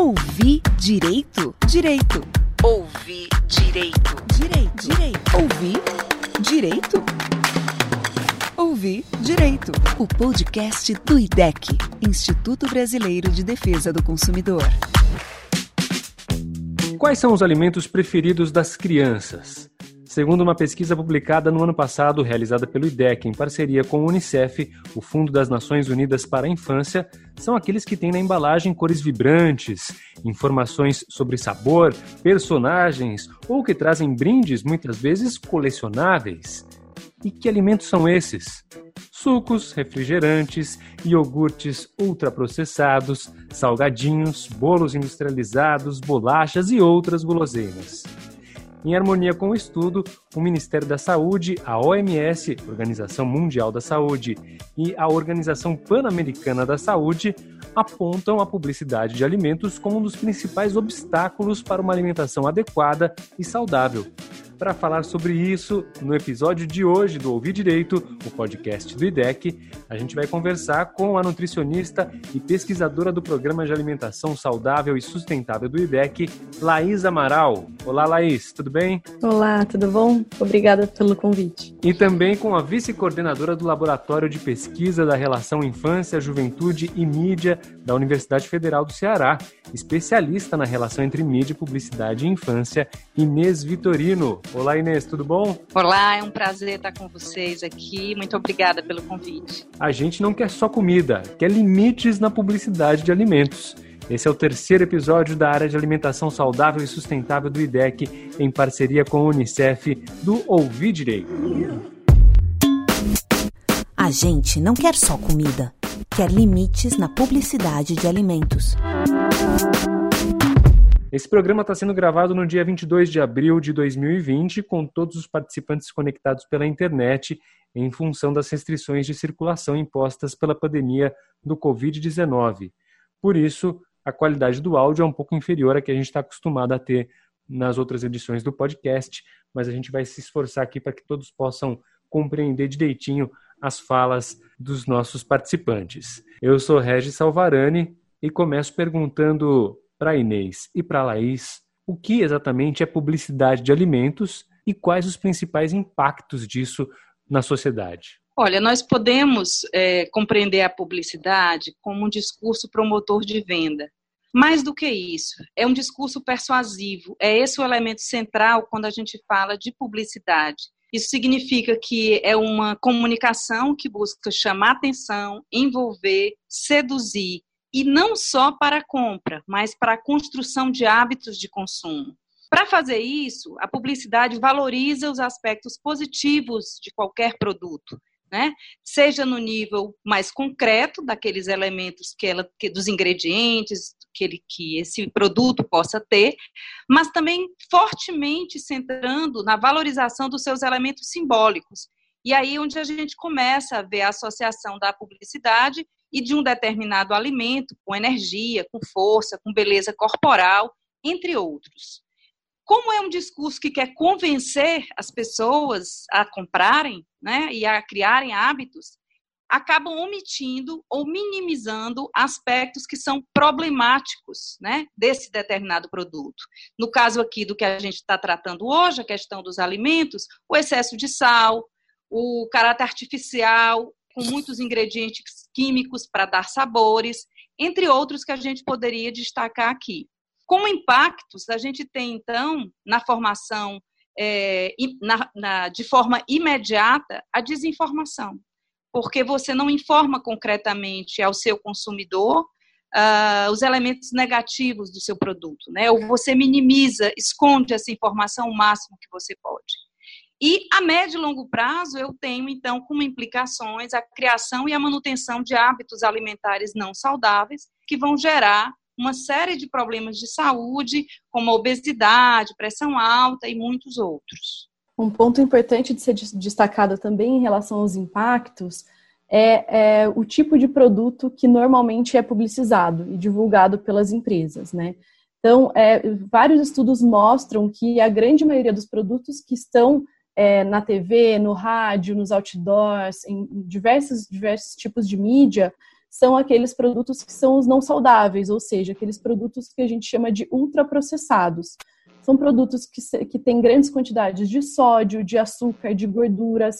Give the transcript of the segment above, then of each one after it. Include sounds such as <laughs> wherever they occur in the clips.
Ouvir direito? Direito. Ouvir direito. Direito. Direito. Ouvir direito? Ouvir direito. O podcast do IDEC, Instituto Brasileiro de Defesa do Consumidor. Quais são os alimentos preferidos das crianças? Segundo uma pesquisa publicada no ano passado, realizada pelo IDEC em parceria com o Unicef, o Fundo das Nações Unidas para a Infância, são aqueles que têm na embalagem cores vibrantes, informações sobre sabor, personagens ou que trazem brindes muitas vezes colecionáveis. E que alimentos são esses? Sucos, refrigerantes, iogurtes ultraprocessados, salgadinhos, bolos industrializados, bolachas e outras guloseimas. Em harmonia com o estudo, o Ministério da Saúde, a OMS, Organização Mundial da Saúde, e a Organização Pan-Americana da Saúde apontam a publicidade de alimentos como um dos principais obstáculos para uma alimentação adequada e saudável. Para falar sobre isso, no episódio de hoje do Ouvir Direito, o podcast do IDEC, a gente vai conversar com a nutricionista e pesquisadora do Programa de Alimentação Saudável e Sustentável do IDEC, Laís Amaral. Olá, Laís, tudo bem? Olá, tudo bom? Obrigada pelo convite. E também com a vice-coordenadora do Laboratório de Pesquisa da Relação Infância, Juventude e Mídia da Universidade Federal do Ceará, especialista na relação entre mídia, publicidade e infância, Inês Vitorino. Olá, Inês, tudo bom? Olá, é um prazer estar com vocês aqui. Muito obrigada pelo convite. A gente não quer só comida, quer limites na publicidade de alimentos. Esse é o terceiro episódio da área de alimentação saudável e sustentável do IDEC, em parceria com a Unicef, do Ouvir Direito. A gente não quer só comida, quer limites na publicidade de alimentos. Esse programa está sendo gravado no dia 22 de abril de 2020, com todos os participantes conectados pela internet, em função das restrições de circulação impostas pela pandemia do Covid-19. Por isso, a qualidade do áudio é um pouco inferior à que a gente está acostumado a ter nas outras edições do podcast, mas a gente vai se esforçar aqui para que todos possam compreender direitinho as falas dos nossos participantes. Eu sou Regis Salvarani e começo perguntando para Inês e para Laís o que exatamente é publicidade de alimentos e quais os principais impactos disso na sociedade. Olha, nós podemos é, compreender a publicidade como um discurso promotor de venda. Mais do que isso, é um discurso persuasivo. É esse o elemento central quando a gente fala de publicidade. Isso significa que é uma comunicação que busca chamar atenção, envolver, seduzir, e não só para a compra, mas para a construção de hábitos de consumo. Para fazer isso, a publicidade valoriza os aspectos positivos de qualquer produto, né? Seja no nível mais concreto daqueles elementos que ela, que, dos ingredientes que, ele, que esse produto possa ter, mas também fortemente centrando na valorização dos seus elementos simbólicos. E aí onde a gente começa a ver a associação da publicidade e de um determinado alimento, com energia, com força, com beleza corporal, entre outros. Como é um discurso que quer convencer as pessoas a comprarem né, e a criarem hábitos, acabam omitindo ou minimizando aspectos que são problemáticos né, desse determinado produto. No caso aqui do que a gente está tratando hoje, a questão dos alimentos, o excesso de sal, o caráter artificial, com muitos ingredientes químicos para dar sabores, entre outros que a gente poderia destacar aqui. Como impactos, a gente tem, então, na formação é, na, na, de forma imediata, a desinformação, porque você não informa concretamente ao seu consumidor uh, os elementos negativos do seu produto, né? ou você minimiza, esconde essa informação o máximo que você pode. E a médio e longo prazo, eu tenho, então, como implicações a criação e a manutenção de hábitos alimentares não saudáveis, que vão gerar uma série de problemas de saúde, como obesidade, pressão alta e muitos outros. Um ponto importante de ser destacado também em relação aos impactos é, é, o tipo de produto que normalmente é publicizado e divulgado pelas empresas, né? Então, é, vários estudos mostram que a grande maioria dos produtos que estão é, na TV, no rádio, nos outdoors, em diversos, diversos tipos de mídia, são aqueles produtos que são os não saudáveis, ou seja, aqueles produtos que a gente chama de ultraprocessados. São produtos que, que têm grandes quantidades de sódio, de açúcar, de gorduras,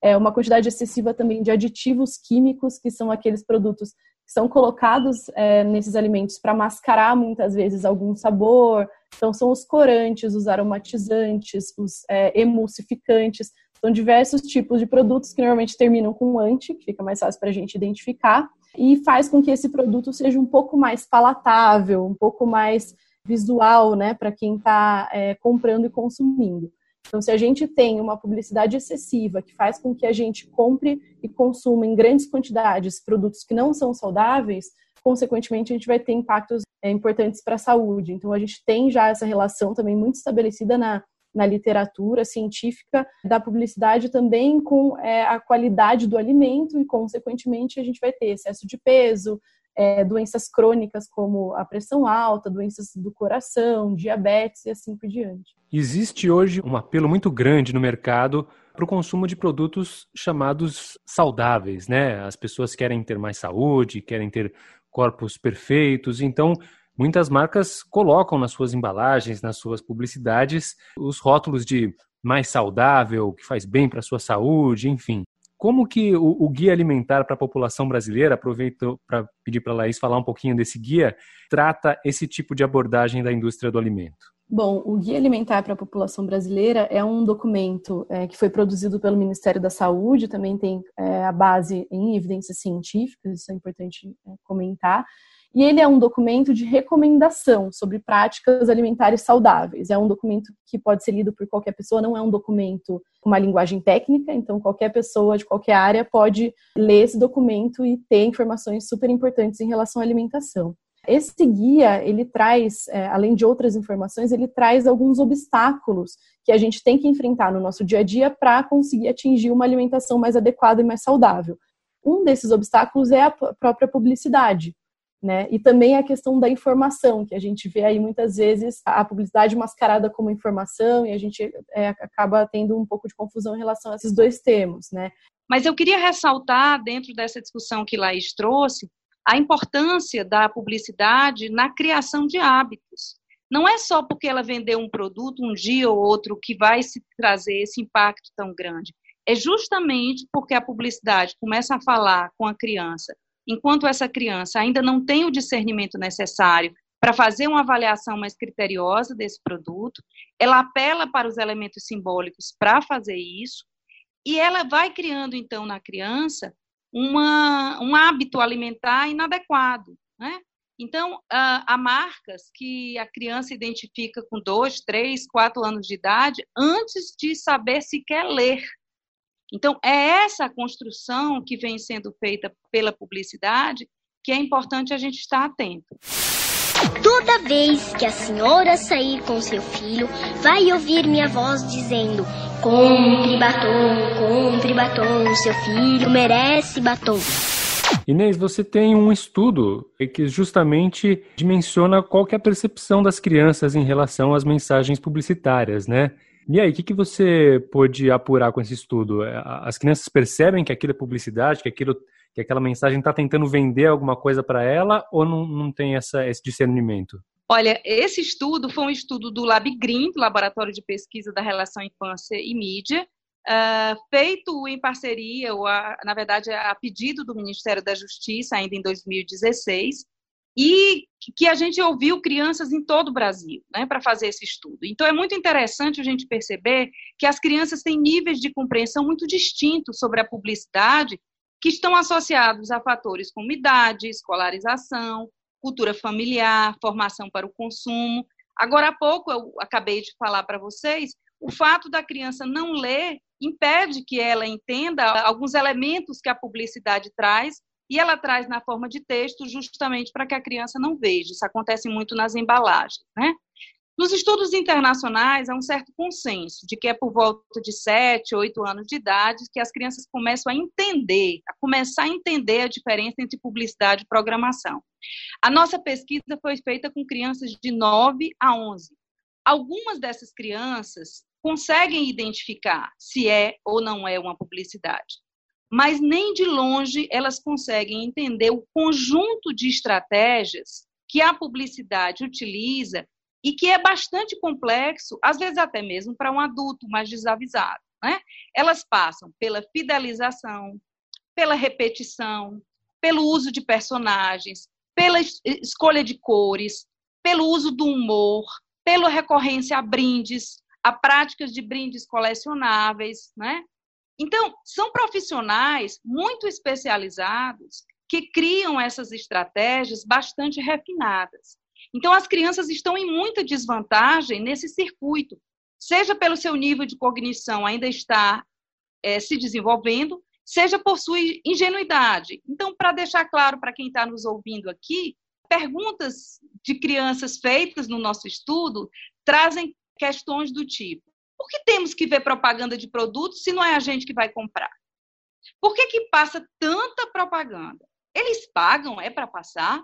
é, uma quantidade excessiva também de aditivos químicos, que são aqueles produtos são colocados é, nesses alimentos para mascarar muitas vezes algum sabor. Então, são os corantes, os aromatizantes, os é, emulsificantes. São diversos tipos de produtos que normalmente terminam com anti, que fica mais fácil para a gente identificar, e faz com que esse produto seja um pouco mais palatável, um pouco mais visual, né, para quem está é, comprando e consumindo. Então, se a gente tem uma publicidade excessiva que faz com que a gente compre e consuma em grandes quantidades produtos que não são saudáveis, consequentemente, a gente vai ter impactos é, importantes para a saúde. Então, a gente tem já essa relação também muito estabelecida na, na literatura científica da publicidade também com é, a qualidade do alimento e, consequentemente, a gente vai ter excesso de peso, é, doenças crônicas como a pressão alta, doenças do coração, diabetes e assim por diante. Existe hoje um apelo muito grande no mercado para o consumo de produtos chamados saudáveis, né? As pessoas querem ter mais saúde, querem ter corpos perfeitos, então muitas marcas colocam nas suas embalagens, nas suas publicidades, os rótulos de mais saudável, que faz bem para a sua saúde, enfim. Como que o, o guia alimentar para a população brasileira, aproveito para pedir para a Laís falar um pouquinho desse guia, trata esse tipo de abordagem da indústria do alimento? Bom, o Guia Alimentar para a População Brasileira é um documento é, que foi produzido pelo Ministério da Saúde, também tem é, a base em evidências científicas, isso é importante é, comentar, e ele é um documento de recomendação sobre práticas alimentares saudáveis. É um documento que pode ser lido por qualquer pessoa, não é um documento com uma linguagem técnica, então qualquer pessoa de qualquer área pode ler esse documento e ter informações super importantes em relação à alimentação. Esse guia, ele traz, é, além de outras informações, ele traz alguns obstáculos que a gente tem que enfrentar no nosso dia a dia para conseguir atingir uma alimentação mais adequada e mais saudável. Um desses obstáculos é a própria publicidade. Né? E também a questão da informação, que a gente vê aí muitas vezes a publicidade mascarada como informação e a gente é, acaba tendo um pouco de confusão em relação a esses dois termos, né? Mas eu queria ressaltar, dentro dessa discussão que Laís trouxe, a importância da publicidade na criação de hábitos. Não é só porque ela vendeu um produto um dia ou outro que vai se trazer esse impacto tão grande. É justamente porque a publicidade começa a falar com a criança enquanto essa criança ainda não tem o discernimento necessário para fazer uma avaliação mais criteriosa desse produto, ela apela para os elementos simbólicos para fazer isso, e ela vai criando, então, na criança, uma, um hábito alimentar inadequado. Né? Então, há marcas que a criança identifica com dois, três, quatro anos de idade, antes de saber se quer ler. Então, é essa construção que vem sendo feita pela publicidade que é importante a gente estar atento. Toda vez que a senhora sair com seu filho, vai ouvir minha voz dizendo: Compre batom, compre batom, seu filho merece batom. Inês, você tem um estudo que justamente dimensiona qual é a percepção das crianças em relação às mensagens publicitárias, né? E aí, o que, que você pôde apurar com esse estudo? É, as crianças percebem que aquilo é publicidade, que, aquilo, que aquela mensagem está tentando vender alguma coisa para ela ou não, não tem essa, esse discernimento? Olha, esse estudo foi um estudo do LabGreen, Laboratório de Pesquisa da Relação Infância e Mídia, uh, feito em parceria, ou a, na verdade, a pedido do Ministério da Justiça, ainda em 2016, e que a gente ouviu crianças em todo o Brasil, né, para fazer esse estudo. Então é muito interessante a gente perceber que as crianças têm níveis de compreensão muito distintos sobre a publicidade, que estão associados a fatores como idade, escolarização, cultura familiar, formação para o consumo. Agora há pouco eu acabei de falar para vocês, o fato da criança não ler impede que ela entenda alguns elementos que a publicidade traz e ela traz na forma de texto justamente para que a criança não veja. Isso acontece muito nas embalagens, né? Nos estudos internacionais, há um certo consenso de que é por volta de 7, 8 anos de idade que as crianças começam a entender, a começar a entender a diferença entre publicidade e programação. A nossa pesquisa foi feita com crianças de 9 a 11. Algumas dessas crianças conseguem identificar se é ou não é uma publicidade. Mas nem de longe elas conseguem entender o conjunto de estratégias que a publicidade utiliza e que é bastante complexo, às vezes até mesmo para um adulto mais desavisado. Né? Elas passam pela fidelização, pela repetição, pelo uso de personagens, pela escolha de cores, pelo uso do humor, pela recorrência a brindes, a práticas de brindes colecionáveis, né? Então, são profissionais muito especializados que criam essas estratégias bastante refinadas. Então, as crianças estão em muita desvantagem nesse circuito, seja pelo seu nível de cognição ainda estar é, se desenvolvendo, seja por sua ingenuidade. Então, para deixar claro para quem está nos ouvindo aqui, perguntas de crianças feitas no nosso estudo trazem questões do tipo: por que temos que ver propaganda de produtos se não é a gente que vai comprar? Por que, que passa tanta propaganda? Eles pagam, é para passar?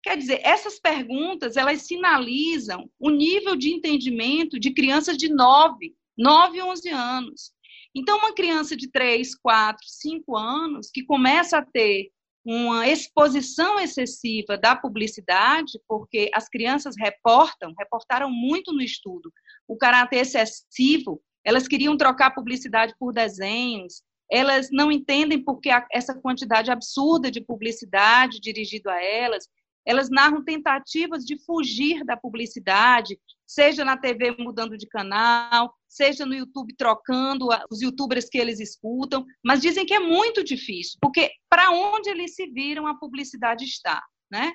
Quer dizer, essas perguntas, elas sinalizam o nível de entendimento de crianças de 9, 9 e 11 anos. Então, uma criança de 3, 4, 5 anos que começa a ter uma exposição excessiva da publicidade, porque as crianças reportam, reportaram muito no estudo, o caráter excessivo, elas queriam trocar publicidade por desenhos, elas não entendem porque essa quantidade absurda de publicidade dirigido a elas, elas narram tentativas de fugir da publicidade, seja na TV mudando de canal, seja no YouTube trocando os youtubers que eles escutam, mas dizem que é muito difícil, porque para onde eles se viram a publicidade está, né?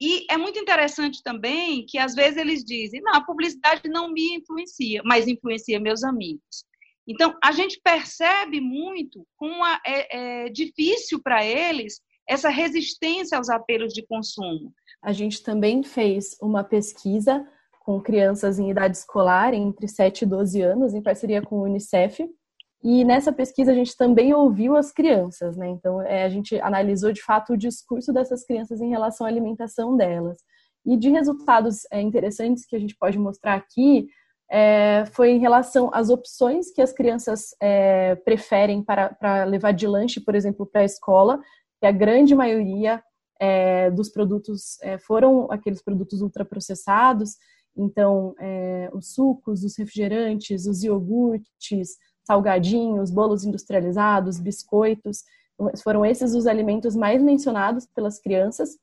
E é muito interessante também que às vezes eles dizem: não, a publicidade não me influencia, mas influencia meus amigos. Então, a gente percebe muito como é, é difícil para eles essa resistência aos apelos de consumo. A gente também fez uma pesquisa com crianças em idade escolar, entre 7 e 12 anos, em parceria com o Unicef. E nessa pesquisa a gente também ouviu as crianças, né? Então é, a gente analisou de fato o discurso dessas crianças em relação à alimentação delas. E de resultados é, interessantes que a gente pode mostrar aqui é, foi em relação às opções que as crianças é, preferem para, para levar de lanche, por exemplo, para a escola, que a grande maioria é, dos produtos é, foram aqueles produtos ultraprocessados, então é, os sucos, os refrigerantes, os iogurtes, salgadinhos, bolos industrializados, biscoitos, foram esses os alimentos mais mencionados pelas crianças.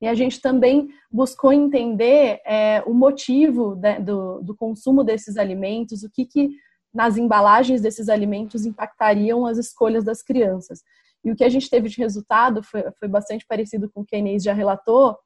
E a gente também buscou entender é, o motivo do, do, consumo desses alimentos, o que, que nas embalagens desses alimentos impactariam as escolhas das crianças. E o que a gente teve de resultado foi, foi bastante parecido com o que a Inês já relatou,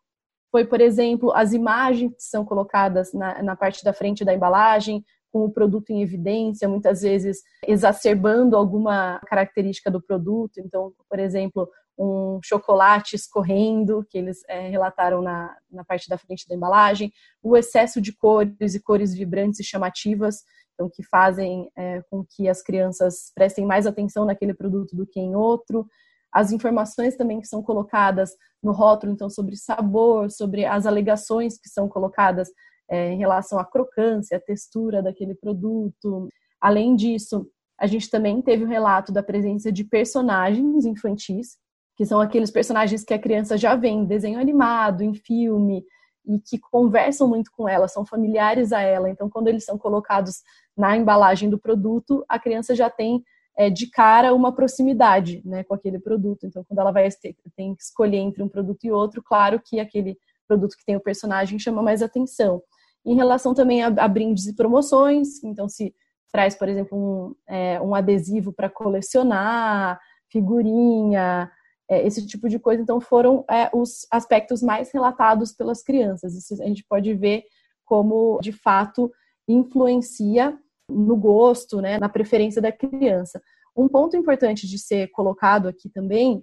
foi, por exemplo, as imagens que são colocadas na, na parte da frente da embalagem, com o produto em evidência, muitas vezes exacerbando alguma característica do produto. Então, por exemplo, um chocolate escorrendo, que eles é, relataram na, na parte da frente da embalagem, o excesso de cores e cores vibrantes e chamativas, então que fazem é, com que as crianças prestem mais atenção naquele produto do que em outro. As informações também que são colocadas no rótulo, então, sobre sabor, sobre as alegações que são colocadas é, em relação à crocância, à textura daquele produto. Além disso, a gente também teve o relato da presença de personagens infantis, que são aqueles personagens que a criança já vê em desenho animado, em filme, e que conversam muito com ela, são familiares a ela. Então, quando eles são colocados na embalagem do produto, a criança já tem é, de cara uma proximidade né, com aquele produto. Então, quando ela vai tem que escolher entre um produto e outro, claro que aquele produto que tem o personagem chama mais atenção. Em relação também a, a brindes e promoções, então se traz, por exemplo, um, é, um adesivo para colecionar, figurinha, é, esse tipo de coisa, então foram é, os aspectos mais relatados pelas crianças. Isso a gente pode ver como, de fato, influencia no gosto, né, na preferência da criança. Um ponto importante de ser colocado aqui também,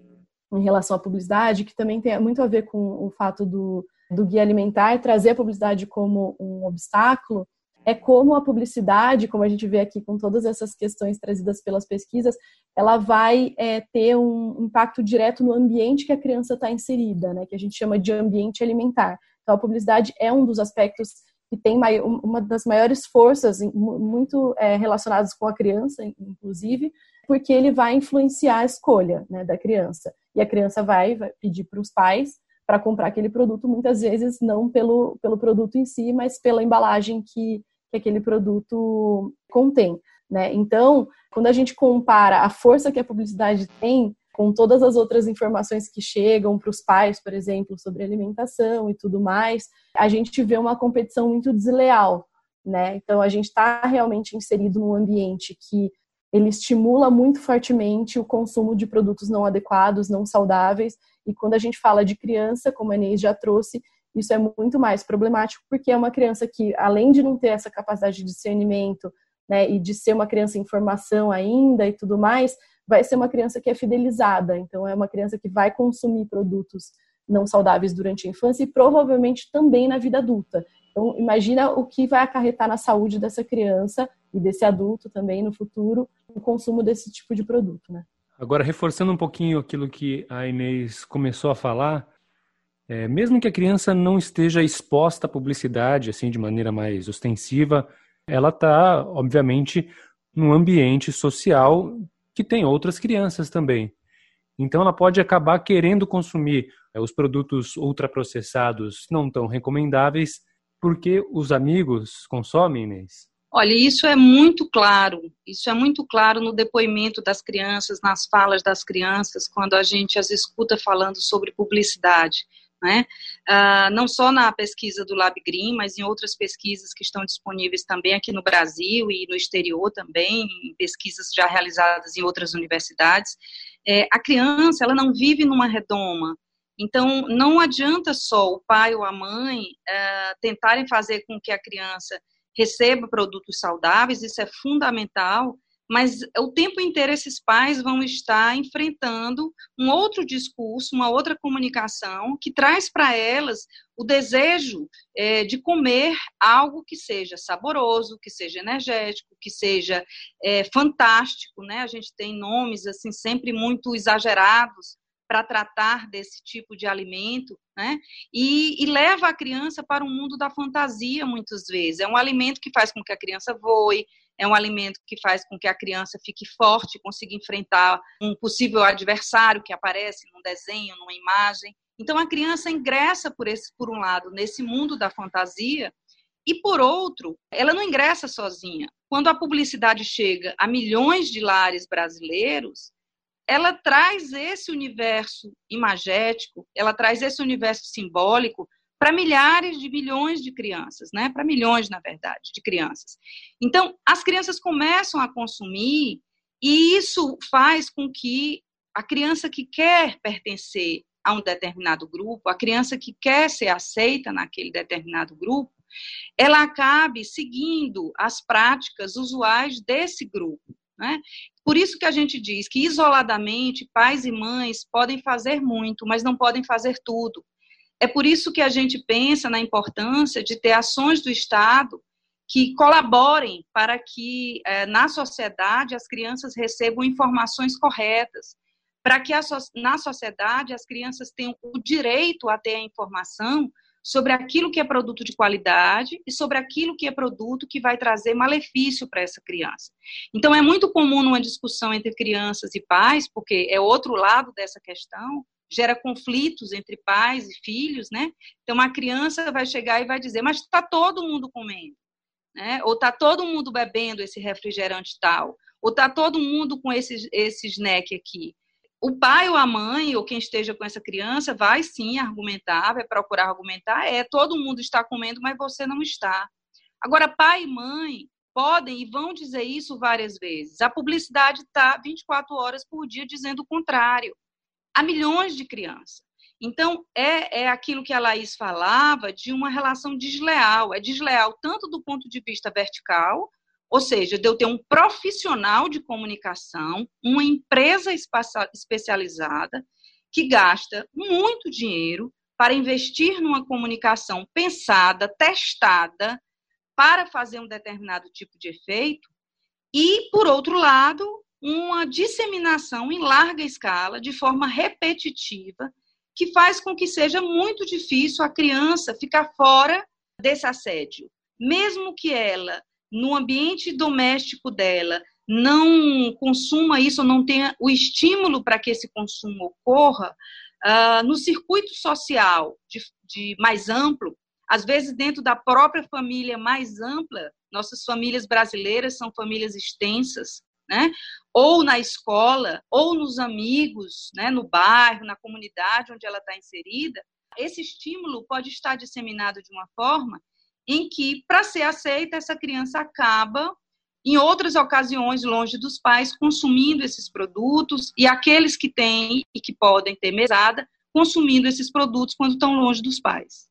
em relação à publicidade, que também tem muito a ver com o fato do, do guia alimentar trazer a publicidade como um obstáculo, é como a publicidade, como a gente vê aqui com todas essas questões trazidas pelas pesquisas, ela vai é, ter um impacto direto no ambiente que a criança está inserida, né, que a gente chama de ambiente alimentar. Então, a publicidade é um dos aspectos que tem uma das maiores forças, muito é, relacionadas com a criança, inclusive, porque ele vai influenciar a escolha né, da criança. E a criança vai, vai pedir para os pais para comprar aquele produto, muitas vezes não pelo, pelo produto em si, mas pela embalagem que, que aquele produto contém. Né? Então, quando a gente compara a força que a publicidade tem com todas as outras informações que chegam para os pais, por exemplo, sobre alimentação e tudo mais, a gente vê uma competição muito desleal, né? Então a gente está realmente inserido num ambiente que ele estimula muito fortemente o consumo de produtos não adequados, não saudáveis, e quando a gente fala de criança, como a Inês já trouxe, isso é muito mais problemático, porque é uma criança que, além de não ter essa capacidade de discernimento, né, e de ser uma criança em formação ainda e tudo mais, vai ser uma criança que é fidelizada. Então, é uma criança que vai consumir produtos não saudáveis durante a infância e provavelmente também na vida adulta. Então, imagina o que vai acarretar na saúde dessa criança e desse adulto também no futuro o consumo desse tipo de produto, né? Agora, reforçando um pouquinho aquilo que a Inês começou a falar, é, mesmo que a criança não esteja exposta à publicidade assim de maneira mais ostensiva, ela está, obviamente, num ambiente social que tem outras crianças também. Então, ela pode acabar querendo consumir é, os produtos ultraprocessados não tão recomendáveis porque os amigos consomem, Inês? Olha, isso é muito claro, isso é muito claro no depoimento das crianças, nas falas das crianças, quando a gente as escuta falando sobre publicidade. Né? Uh, não só na pesquisa do Lab Green, mas em outras pesquisas que estão disponíveis também aqui no Brasil e no exterior também, pesquisas já realizadas em outras universidades. É, a criança, ela não vive numa redoma, então não adianta só o pai ou a mãe uh, tentarem fazer com que a criança receba produtos saudáveis, isso é fundamental, mas o tempo inteiro esses pais vão estar enfrentando um outro discurso, uma outra comunicação que traz para elas o desejo é, de comer algo que seja saboroso, que seja energético, que seja é, fantástico, né? A gente tem nomes assim sempre muito exagerados para tratar desse tipo de alimento, né? E, e, leva a criança para o mundo da fantasia muitas vezes. É um alimento que faz com que a criança voe, é um alimento que faz com que a criança fique forte, consiga enfrentar um possível adversário que aparece num desenho, numa imagem. Então a criança ingressa por esse, por um lado, nesse mundo da fantasia e por outro, ela não ingressa sozinha. Quando a publicidade chega a milhões de lares brasileiros, ela traz esse universo imagético, ela traz esse universo simbólico para milhares de milhões de crianças, né? Para milhões, na verdade, de crianças. Então, as crianças começam a consumir e isso faz com que a criança que quer pertencer a um determinado grupo, a criança que quer ser aceita naquele determinado grupo, ela acabe seguindo as práticas usuais desse grupo. Né? Por isso que a gente diz que isoladamente pais e mães podem fazer muito, mas não podem fazer tudo. É por isso que a gente pensa na importância de ter ações do Estado que colaborem para que eh, na sociedade as crianças recebam informações corretas, para que na sociedade as crianças tenham o direito a ter a informação sobre aquilo que é produto de qualidade e sobre aquilo que é produto que vai trazer malefício para essa criança. Então, é muito comum numa discussão entre crianças e pais, porque é outro lado dessa questão, gera conflitos entre pais e filhos, né? Então, uma criança vai chegar e vai dizer, mas está todo mundo comendo, né? Ou está todo mundo bebendo esse refrigerante tal, ou está todo mundo com esse, esse snack aqui o pai ou a mãe, ou quem esteja com essa criança, vai sim argumentar, vai procurar argumentar, é, todo mundo está comendo, mas você não está. Agora, pai e mãe podem e vão dizer isso várias vezes. A publicidade está 24 horas por dia dizendo o contrário. Há milhões de crianças. Então, é, é aquilo que a Laís falava de uma relação desleal. É desleal tanto do ponto de vista vertical, ou seja, de eu ter um profissional de comunicação, uma empresa especializada que gasta muito dinheiro para investir numa comunicação pensada, testada, para fazer um determinado tipo de efeito, e, por outro lado, uma disseminação em larga escala, de forma repetitiva, que faz com que seja muito difícil a criança ficar fora desse assédio. Mesmo que ela no ambiente doméstico dela não consuma isso, não tenha o estímulo para que esse consumo ocorra uh, no circuito social de, de mais amplo, às vezes dentro da própria família mais ampla, nossas famílias brasileiras são famílias extensas, né? Ou na escola, ou nos amigos, né? no bairro, na comunidade onde ela está inserida, esse estímulo pode estar disseminado de uma forma em que, para ser aceita, essa criança acaba, em outras ocasiões, longe dos pais, consumindo esses produtos, e aqueles que têm e que podem ter mesada, consumindo esses produtos quando estão longe dos pais.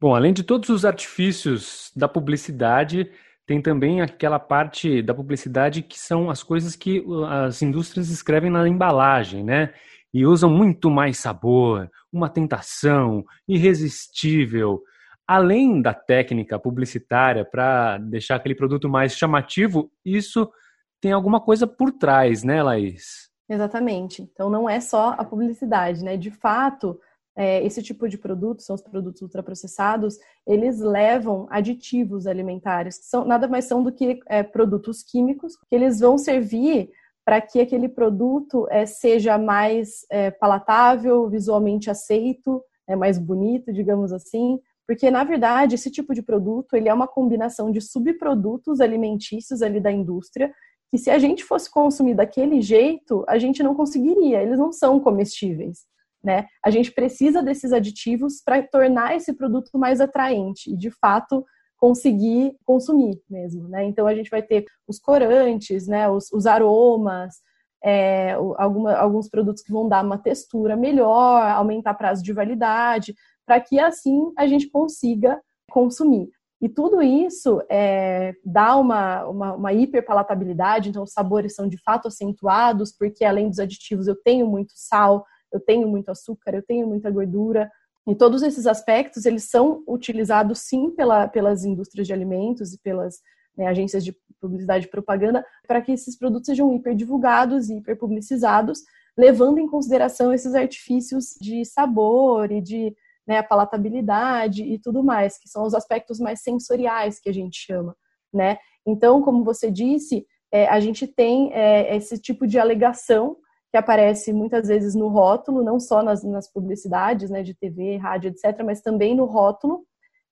Bom, além de todos os artifícios da publicidade, tem também aquela parte da publicidade que são as coisas que uh, as indústrias escrevem na embalagem, né? E usam muito mais sabor, uma tentação irresistível. Além da técnica publicitária para deixar aquele produto mais chamativo, isso tem alguma coisa por trás, né, Laís? Exatamente. Então não é só a publicidade, né? De fato, é, esse tipo de produto, são os produtos ultraprocessados, eles levam aditivos alimentares, que são, nada mais são do que é, produtos químicos, que eles vão servir para que aquele produto é, seja mais é, palatável, visualmente aceito, é, mais bonito, digamos assim, porque na verdade esse tipo de produto ele é uma combinação de subprodutos alimentícios ali da indústria que se a gente fosse consumir daquele jeito a gente não conseguiria, eles não são comestíveis né? A gente precisa desses aditivos para tornar esse produto mais atraente e, de fato, conseguir consumir mesmo, né? Então a gente vai ter os corantes, né? Os, os aromas, é, alguma, alguns produtos que vão dar uma textura melhor, aumentar prazo de validade, para que assim a gente consiga consumir. E tudo isso é, dá uma, uma, uma hiperpalatabilidade, então os sabores são de fato acentuados, porque além dos aditivos eu tenho muito sal, eu tenho muito açúcar, eu tenho muita gordura. E todos esses aspectos, eles são utilizados sim pela, pelas indústrias de alimentos e pelas né, agências de publicidade e propaganda para que esses produtos sejam hiperdivulgados e hiperpublicizados, levando em consideração esses artifícios de sabor e de né, palatabilidade e tudo mais, que são os aspectos mais sensoriais que a gente chama, né? Então, como você disse, é, a gente tem é, esse tipo de alegação que aparece muitas vezes no rótulo, não só nas, nas publicidades né, de TV, rádio, etc., mas também no rótulo,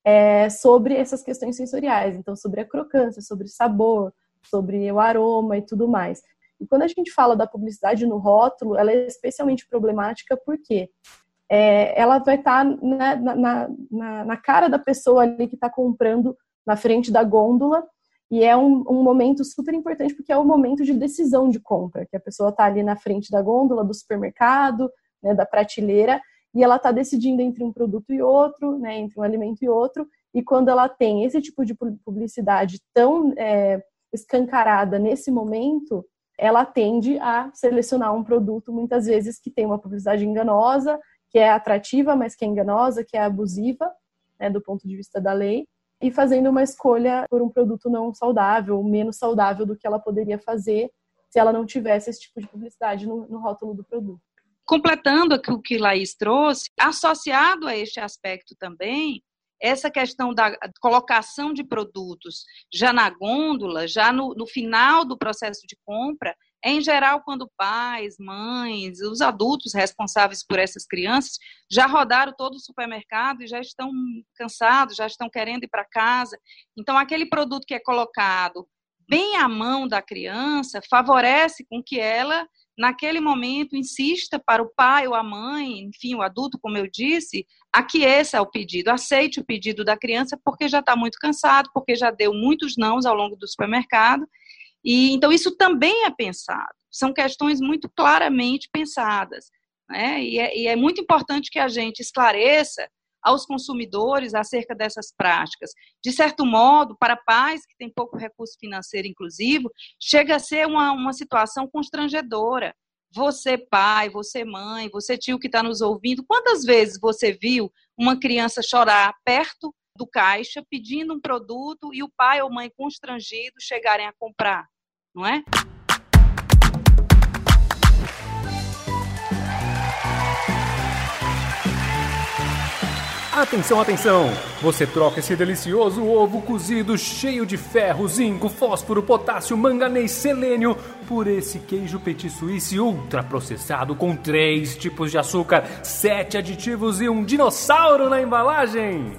é, sobre essas questões sensoriais. Então, sobre a crocância, sobre o sabor, sobre o aroma e tudo mais. E quando a gente fala da publicidade no rótulo, ela é especialmente problemática porque é, ela vai estar tá na, na, na, na cara da pessoa ali que está comprando na frente da gôndola e é um, um, momento super importante porque é o momento de decisão de compra, que a pessoa está ali na frente da gôndola do supermercado, né, da prateleira, e ela está decidindo entre um produto e outro, né, entre um alimento e outro. E quando ela tem esse tipo de publicidade tão é, escancarada nesse momento, ela tende a selecionar um produto muitas vezes que tem uma publicidade enganosa, que é atrativa, mas que é enganosa, que é abusiva, né, do ponto de vista da lei e fazendo uma escolha por um produto não saudável, menos saudável do que ela poderia fazer se ela não tivesse esse tipo de publicidade no, no rótulo do produto. Completando o que Laís trouxe, associado a este aspecto também, essa questão da colocação de produtos já na gôndola, já no, no final do processo de compra, em geral, quando pais, mães, os adultos responsáveis por essas crianças já rodaram todo o supermercado e já estão cansados, já estão querendo ir para casa. Então, aquele produto que é colocado bem à mão da criança favorece com que ela, naquele momento, insista para o pai ou a mãe, enfim, o adulto, como eu disse, aqueça o pedido, aceite o pedido da criança porque já está muito cansado, porque já deu muitos nãos ao longo do supermercado e então isso também é pensado. São questões muito claramente pensadas, né? E é, e é muito importante que a gente esclareça aos consumidores acerca dessas práticas. De certo modo, para pais que têm pouco recurso financeiro inclusivo, chega a ser uma, uma situação constrangedora. Você, pai, você, mãe, você, tio que está nos ouvindo, quantas vezes você viu uma criança chorar perto do caixa pedindo um produto e o pai ou mãe constrangido chegarem a comprar? não é? Atenção, atenção! Você troca esse delicioso ovo cozido cheio de ferro, zinco, fósforo, potássio, manganês, selênio por esse queijo petit suisse ultraprocessado com três tipos de açúcar, sete aditivos e um dinossauro na embalagem.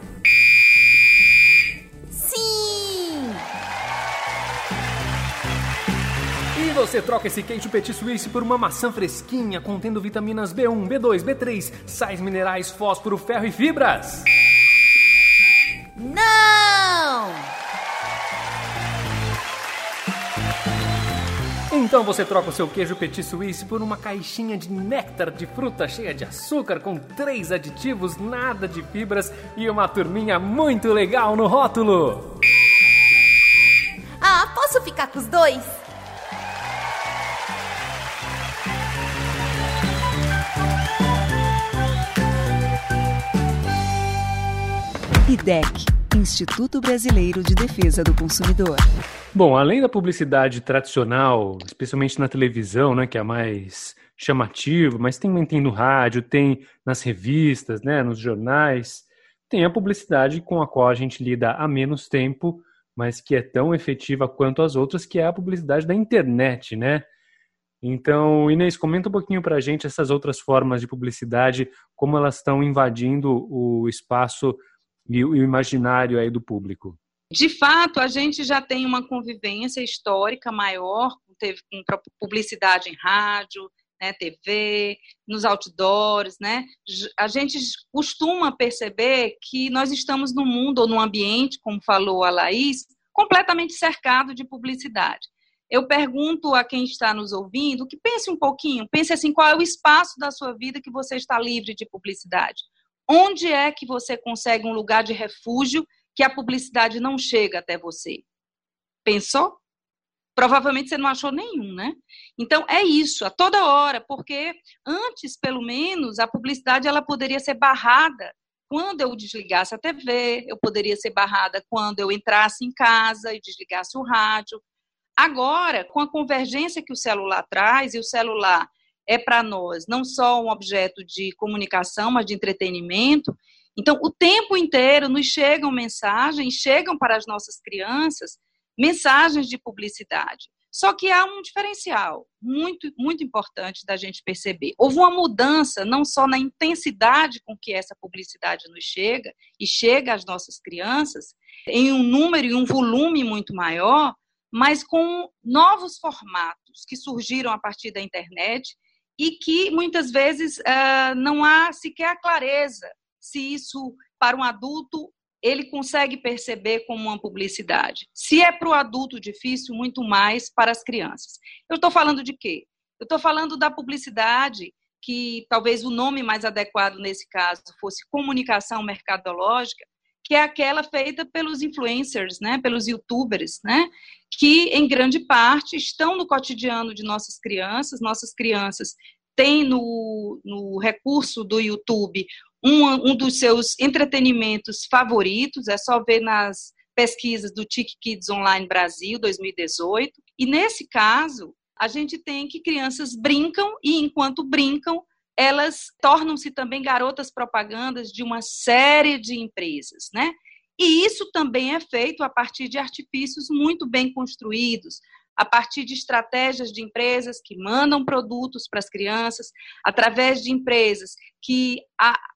Você troca esse queijo petit suisse por uma maçã fresquinha contendo vitaminas B1, B2, B3, sais minerais, fósforo, ferro e fibras. Não! Então você troca o seu queijo petit suisse por uma caixinha de néctar de fruta cheia de açúcar com três aditivos, nada de fibras e uma turminha muito legal no rótulo. Ah, posso ficar com os dois? IDEC Instituto Brasileiro de Defesa do Consumidor. Bom, além da publicidade tradicional, especialmente na televisão, né, que é a mais chamativa, mas também tem no rádio, tem nas revistas, né, nos jornais, tem a publicidade com a qual a gente lida há menos tempo, mas que é tão efetiva quanto as outras, que é a publicidade da internet, né? Então, Inês, comenta um pouquinho para a gente essas outras formas de publicidade, como elas estão invadindo o espaço e o imaginário aí do público. De fato, a gente já tem uma convivência histórica maior, teve com publicidade em rádio, né, TV, nos outdoors, né? A gente costuma perceber que nós estamos no mundo ou no ambiente, como falou a Laís, completamente cercado de publicidade. Eu pergunto a quem está nos ouvindo que pense um pouquinho, pense assim, qual é o espaço da sua vida que você está livre de publicidade? Onde é que você consegue um lugar de refúgio que a publicidade não chega até você? Pensou? Provavelmente você não achou nenhum, né? Então é isso, a toda hora, porque antes, pelo menos, a publicidade ela poderia ser barrada quando eu desligasse a TV, eu poderia ser barrada quando eu entrasse em casa e desligasse o rádio. Agora, com a convergência que o celular traz, e o celular é para nós não só um objeto de comunicação, mas de entretenimento. Então, o tempo inteiro nos chegam mensagens, chegam para as nossas crianças mensagens de publicidade. Só que há um diferencial muito, muito importante da gente perceber. Houve uma mudança não só na intensidade com que essa publicidade nos chega e chega às nossas crianças, em um número e um volume muito maior, mas com novos formatos que surgiram a partir da internet e que muitas vezes uh, não há sequer a clareza se isso, para um adulto, ele consegue perceber como uma publicidade. Se é para o adulto difícil, muito mais para as crianças. Eu estou falando de quê? Eu estou falando da publicidade, que talvez o nome mais adequado nesse caso fosse comunicação mercadológica, que é aquela feita pelos influencers, né, pelos youtubers, né, que em grande parte estão no cotidiano de nossas crianças. Nossas crianças têm no, no recurso do YouTube um, um dos seus entretenimentos favoritos, é só ver nas pesquisas do TIC Kids Online Brasil 2018. E nesse caso, a gente tem que crianças brincam e enquanto brincam, elas tornam-se também garotas propagandas de uma série de empresas, né? E isso também é feito a partir de artifícios muito bem construídos, a partir de estratégias de empresas que mandam produtos para as crianças, através de empresas que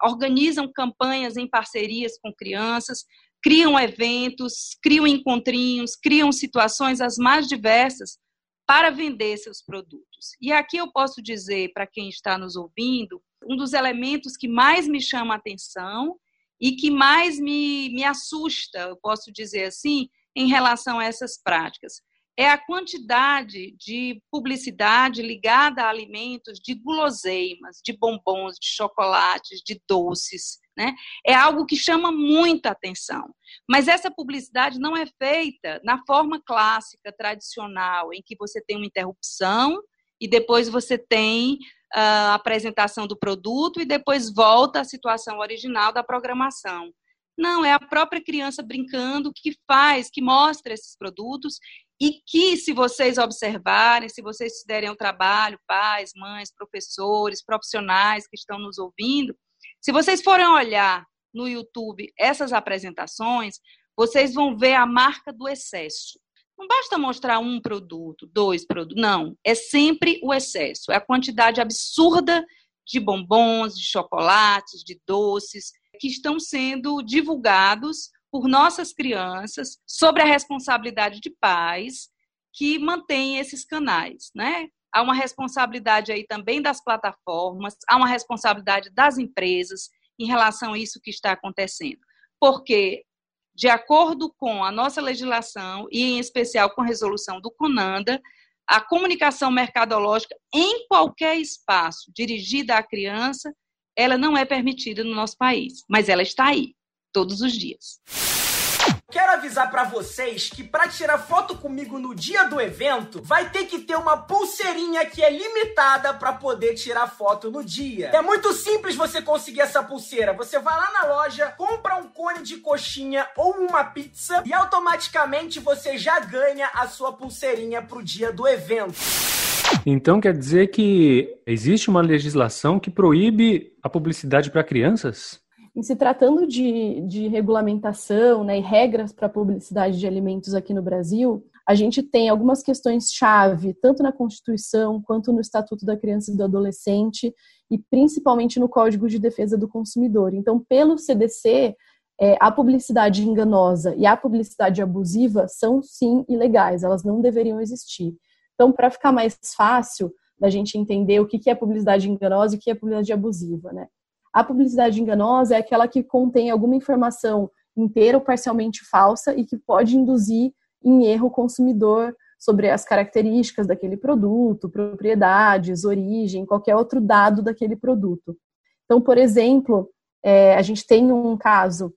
organizam campanhas em parcerias com crianças, criam eventos, criam encontrinhos, criam situações as mais diversas para vender seus produtos. E aqui eu posso dizer para quem está nos ouvindo, um dos elementos que mais me chama a atenção e que mais me, me assusta, eu posso dizer assim, em relação a essas práticas. É a quantidade de publicidade ligada a alimentos, de guloseimas, de bombons, de chocolates, de doces. Né? É algo que chama muita atenção. Mas essa publicidade não é feita na forma clássica, tradicional, em que você tem uma interrupção e depois você tem a apresentação do produto e depois volta à situação original da programação. Não, é a própria criança brincando que faz, que mostra esses produtos e que, se vocês observarem, se vocês derem um trabalho, pais, mães, professores, profissionais que estão nos ouvindo, se vocês forem olhar no YouTube essas apresentações, vocês vão ver a marca do excesso. Não basta mostrar um produto, dois produtos, não. É sempre o excesso. É a quantidade absurda de bombons, de chocolates, de doces que estão sendo divulgados por nossas crianças sobre a responsabilidade de pais que mantêm esses canais, né? Há uma responsabilidade aí também das plataformas, há uma responsabilidade das empresas em relação a isso que está acontecendo. Porque, de acordo com a nossa legislação, e em especial com a resolução do CONANDA, a comunicação mercadológica em qualquer espaço dirigida à criança, ela não é permitida no nosso país, mas ela está aí todos os dias. Quero avisar para vocês que para tirar foto comigo no dia do evento, vai ter que ter uma pulseirinha que é limitada para poder tirar foto no dia. É muito simples você conseguir essa pulseira. Você vai lá na loja, compra um cone de coxinha ou uma pizza e automaticamente você já ganha a sua pulseirinha pro dia do evento. Então quer dizer que existe uma legislação que proíbe a publicidade para crianças? Em se tratando de, de regulamentação né, e regras para a publicidade de alimentos aqui no Brasil, a gente tem algumas questões-chave, tanto na Constituição quanto no Estatuto da Criança e do Adolescente, e principalmente no Código de Defesa do Consumidor. Então, pelo CDC, é, a publicidade enganosa e a publicidade abusiva são sim ilegais, elas não deveriam existir. Então, para ficar mais fácil da gente entender o que é publicidade enganosa e o que é publicidade abusiva, né? A publicidade enganosa é aquela que contém alguma informação inteira ou parcialmente falsa e que pode induzir em erro o consumidor sobre as características daquele produto, propriedades, origem, qualquer outro dado daquele produto. Então, por exemplo, é, a gente tem um caso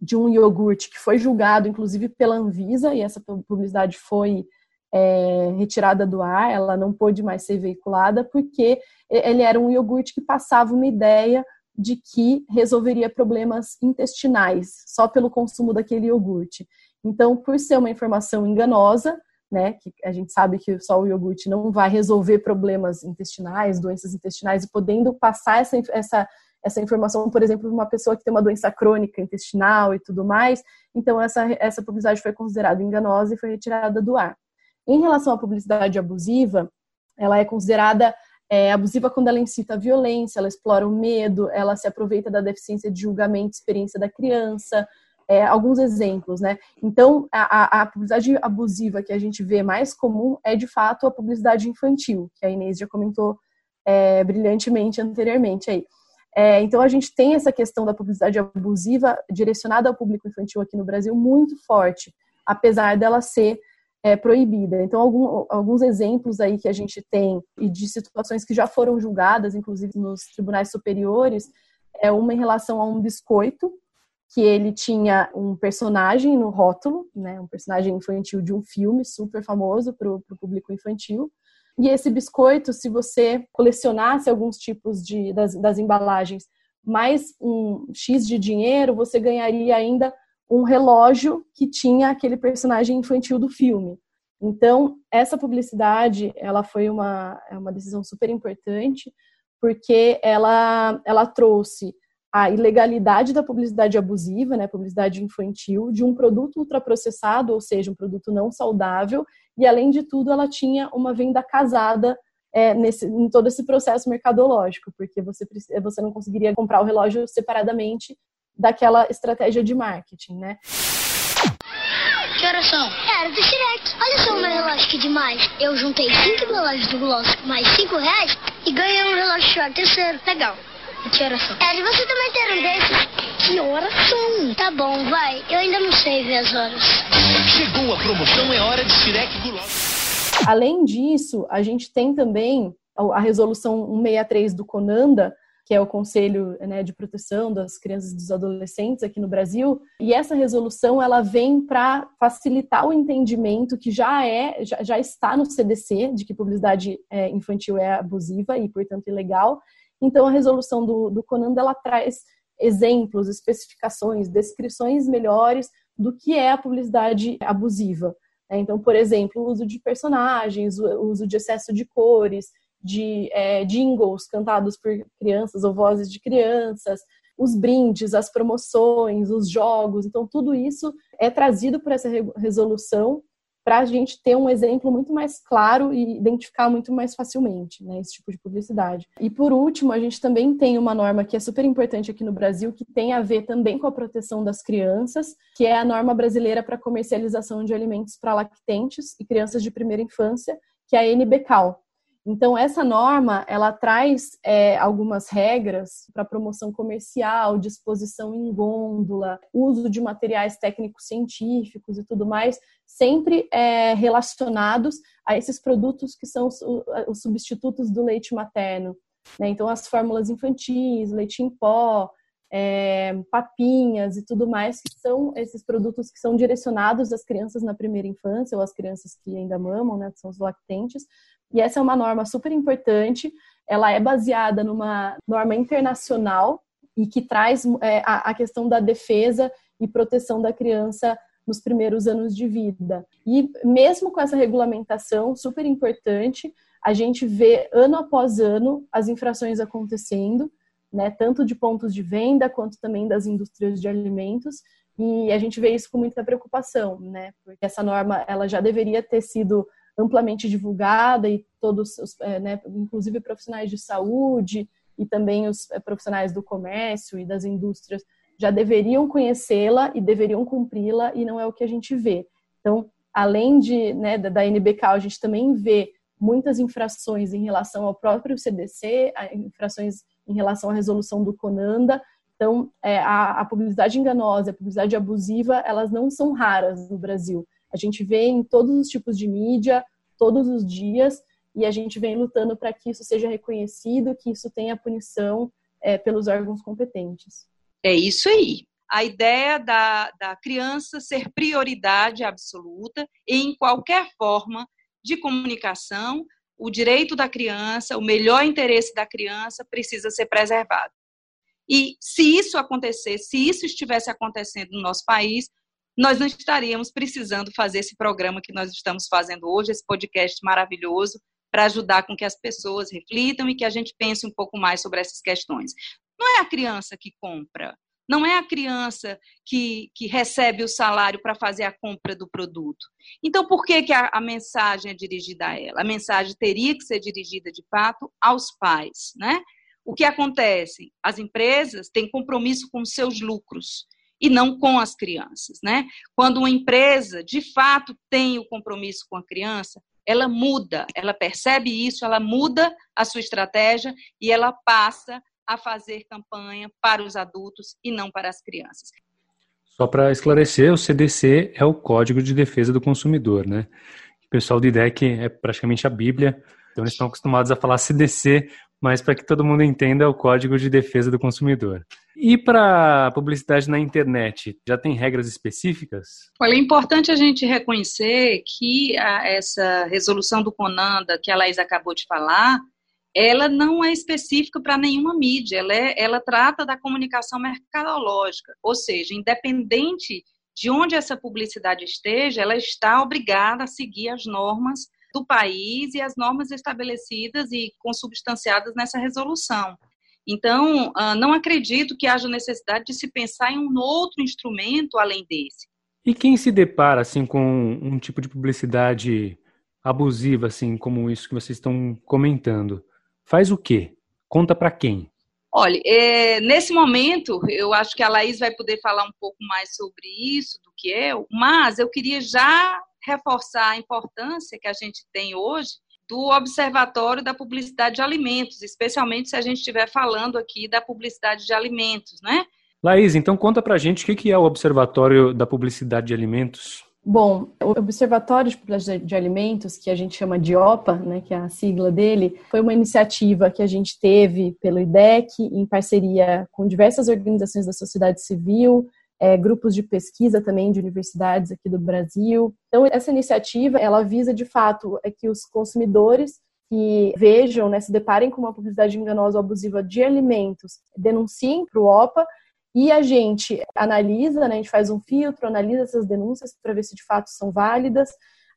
de um iogurte que foi julgado, inclusive, pela Anvisa, e essa publicidade foi é, retirada do ar, ela não pôde mais ser veiculada, porque ele era um iogurte que passava uma ideia de que resolveria problemas intestinais só pelo consumo daquele iogurte. Então, por ser uma informação enganosa, né, que a gente sabe que só o iogurte não vai resolver problemas intestinais, doenças intestinais, e podendo passar essa, essa, essa informação, por exemplo, para uma pessoa que tem uma doença crônica intestinal e tudo mais, então essa, essa publicidade foi considerada enganosa e foi retirada do ar. Em relação à publicidade abusiva, ela é considerada é, abusiva quando ela incita a violência, ela explora o medo, ela se aproveita da deficiência de julgamento e experiência da criança. É, alguns exemplos, né? Então, a, a, publicidade abusiva que a gente vê mais comum é, de fato, a publicidade infantil, que a Inês já comentou é, brilhantemente anteriormente aí. É, então, a gente tem essa questão da publicidade abusiva direcionada ao público infantil aqui no Brasil muito forte, apesar dela ser é, proibida. Então, algum, alguns exemplos aí que a gente tem e de situações que já foram julgadas, inclusive nos tribunais superiores, é uma em relação a um biscoito que ele tinha um personagem no rótulo, né, um personagem infantil de um filme super famoso para o público infantil. E esse biscoito, se você colecionasse alguns tipos de, das, das embalagens mais um X de dinheiro, você ganharia ainda um relógio que tinha aquele personagem infantil do filme. Então, essa publicidade, ela foi uma, é uma decisão super importante, porque ela, ela trouxe a ilegalidade da publicidade abusiva, né, publicidade infantil, de um produto ultraprocessado, ou seja, um produto não saudável, e além de tudo, ela tinha uma venda casada é, nesse, em todo esse processo mercadológico, porque você, você não conseguiria comprar o relógio separadamente daquela estratégia de marketing, né? Que horas são? Era do Shrek. Olha só o meu relógio que demais. Eu juntei cinco relógios do Gloss mais cinco reais e ganhei um relógio Shrek terceiro. Legal. E que horas são? É, você também ter um desses? Que horas são? Tá bom, vai. Eu ainda não sei ver as horas. Chegou a promoção, é hora de Shrek Gloss. Além disso, a gente tem também a resolução 163 do Conanda, que é o Conselho né, de Proteção das Crianças e dos Adolescentes aqui no Brasil. E essa resolução ela vem para facilitar o entendimento que já é já, já, está no CDC de que publicidade é, infantil é abusiva e portanto ilegal. Então a resolução do, do Conanda ela traz exemplos, especificações, descrições melhores do que é a publicidade abusiva. Né. Então, por exemplo, o uso de personagens, o uso de excesso de cores, de é, jingles cantados por crianças ou vozes de crianças, os brindes, as promoções, os jogos. Então, tudo isso é trazido por essa resolução para a gente ter um exemplo muito mais claro e identificar muito mais facilmente né, esse tipo de publicidade. E por último, a gente também tem uma norma que é super importante aqui no Brasil, que tem a ver também com a proteção das crianças, que é a norma brasileira para comercialização de alimentos para lactentes e crianças de primeira infância, que é a NBCAL. Então, essa norma, ela traz é, algumas regras para promoção comercial, disposição em gôndola, uso de materiais técnicos científicos e tudo mais, sempre é, relacionados a esses produtos que são os, os substitutos do leite materno. Né? Então, as fórmulas infantis, leite em pó, é, papinhas e tudo mais, que são esses produtos que são direcionados às crianças na primeira infância ou às crianças que ainda mamam, né, que são os lactentes, e essa é uma norma super importante. Ela é baseada numa norma internacional e que traz é, a, a questão da defesa e proteção da criança nos primeiros anos de vida. E mesmo com essa regulamentação super importante, a gente vê ano após ano as infrações acontecendo, né, tanto de pontos de venda quanto também das indústrias de alimentos, e a gente vê isso com muita preocupação, né, porque essa norma ela já deveria ter sido amplamente divulgada e todos, os, é, né, inclusive profissionais de saúde e também os é, profissionais do comércio e das indústrias já deveriam conhecê-la e deveriam cumpri-la e não é o que a gente vê. Então, além de né, da NBK, a gente também vê muitas infrações em relação ao próprio CDC, infrações em relação à resolução do CONANDA. Então, é, a, a publicidade enganosa, a publicidade abusiva, elas não são raras no Brasil. A gente vê em todos os tipos de mídia, todos os dias, e a gente vem lutando para que isso seja reconhecido, que isso tenha punição é, pelos órgãos competentes. É isso aí. A ideia da, da criança ser prioridade absoluta em qualquer forma de comunicação, o direito da criança, o melhor interesse da criança precisa ser preservado. E se isso acontecer, se isso estivesse acontecendo no nosso país, nós não estaríamos precisando fazer esse programa que nós estamos fazendo hoje, esse podcast maravilhoso, para ajudar com que as pessoas reflitam e que a gente pense um pouco mais sobre essas questões. Não é a criança que compra, não é a criança que, que recebe o salário para fazer a compra do produto. Então, por que, que a, a, mensagem é dirigida a ela? A mensagem teria que ser dirigida, de fato, aos pais, né? O que acontece? As empresas têm compromisso com seus lucros e não com as crianças, né? Quando uma empresa de fato tem o compromisso com a criança, ela muda, ela percebe isso, ela muda a sua estratégia e ela passa a fazer campanha para os adultos e não para as crianças. Só para esclarecer, o CDC é o Código de Defesa do Consumidor, né? O pessoal do IDEC é praticamente a Bíblia, então eles estão acostumados a falar CDC mas para que todo mundo entenda é o Código de Defesa do Consumidor. E para publicidade na internet, já tem regras específicas? Olha, é importante a gente reconhecer que a, essa resolução do Conanda, que a Laís acabou de falar, ela não é específica para nenhuma mídia, ela, é, ela trata da comunicação mercadológica, ou seja, independente de onde essa publicidade esteja, ela está obrigada a seguir as normas do país e as normas estabelecidas e consubstanciadas nessa resolução. Então, ah, não acredito que haja necessidade de se pensar em um outro instrumento além desse. E quem se depara assim com um tipo de publicidade abusiva, assim como isso que vocês estão comentando, faz o quê? Conta para quem? Olha, é, nesse momento, eu acho que a Laís vai poder falar um pouco mais sobre isso do que eu, mas eu queria já reforçar a importância que a gente tem hoje do Observatório da Publicidade de Alimentos, especialmente se a gente estiver falando aqui da publicidade de alimentos, né? Laís, então conta pra gente o que é o Observatório da Publicidade de Alimentos. Bom, o Observatório de Publicidade de Alimentos, que a gente chama de OPA, né, que é a sigla dele, foi uma iniciativa que a gente teve pelo IDEC, em parceria com diversas organizações da sociedade civil, é, grupos de pesquisa também de universidades aqui do Brasil. Então, essa iniciativa, ela visa, de fato, é que os consumidores que vejam, né, se deparem com uma publicidade enganosa ou abusiva de alimentos, denunciem para o OPA e a gente analisa, né, a gente faz um filtro, analisa essas denúncias para ver se de fato são válidas.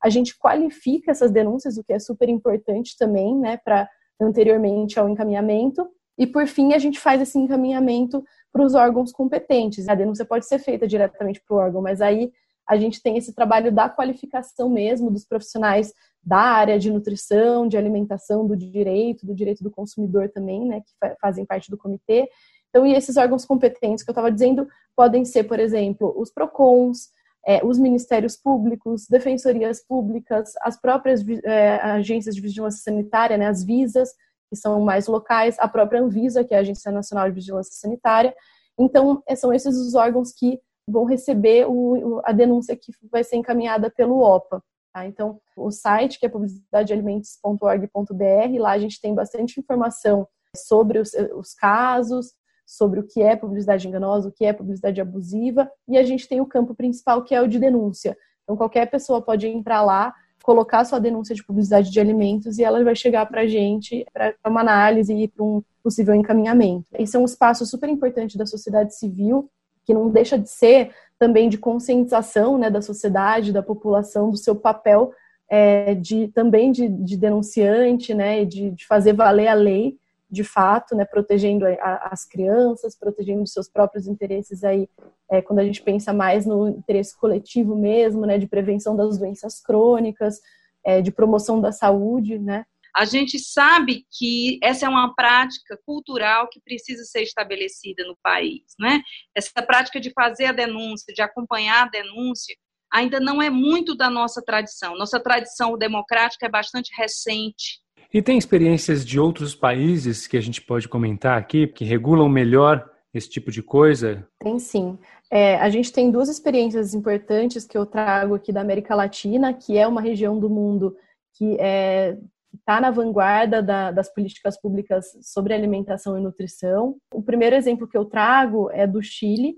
A gente qualifica essas denúncias, o que é super importante também, né, para anteriormente ao encaminhamento. E por fim, a gente faz esse encaminhamento para os órgãos competentes. A denúncia pode ser feita diretamente para o órgão, mas aí a gente tem esse trabalho da qualificação mesmo dos profissionais da área de nutrição, de alimentação, do direito, do direito do consumidor também, né, que fazem parte do comitê. Então, e esses órgãos competentes que eu estava dizendo podem ser, por exemplo, os PROCONs, é, os ministérios públicos, defensorias públicas, as próprias é, agências de vigilância sanitária, né, as VISAs, que são mais locais, a própria Anvisa, que é a Agência Nacional de Vigilância Sanitária. Então, são esses os órgãos que vão receber o, a denúncia que vai ser encaminhada pelo OPA. Tá? Então, o site, que é publicidadealimentos.org.br, lá a gente tem bastante informação sobre os, os casos, sobre o que é publicidade enganosa, o que é publicidade abusiva, e a gente tem o campo principal, que é o de denúncia. Então, qualquer pessoa pode entrar lá, colocar sua denúncia de publicidade de alimentos e ela vai chegar para a gente para uma análise e para um possível encaminhamento. Esse é um espaço super importante da sociedade civil que não deixa de ser também de conscientização né, da sociedade, da população, do seu papel é, de também de, de denunciante, né, de, de, fazer valer a lei, de fato, né, protegendo a, as crianças, protegendo os seus próprios interesses aí, é, quando a gente pensa mais no interesse coletivo mesmo, né, de prevenção das doenças crônicas, é, de promoção da saúde, né, a gente sabe que essa é uma prática cultural que precisa ser estabelecida no país, né? Essa prática de fazer a denúncia, de acompanhar a denúncia, ainda não é muito da nossa tradição. Nossa tradição democrática é bastante recente. E tem experiências de outros países que a gente pode comentar aqui, que regulam melhor esse tipo de coisa? Tem sim. É, a gente tem duas experiências importantes que eu trago aqui da América Latina, que é uma região do mundo que é, está na vanguarda da, das políticas públicas sobre alimentação e nutrição. O primeiro exemplo que eu trago é do Chile.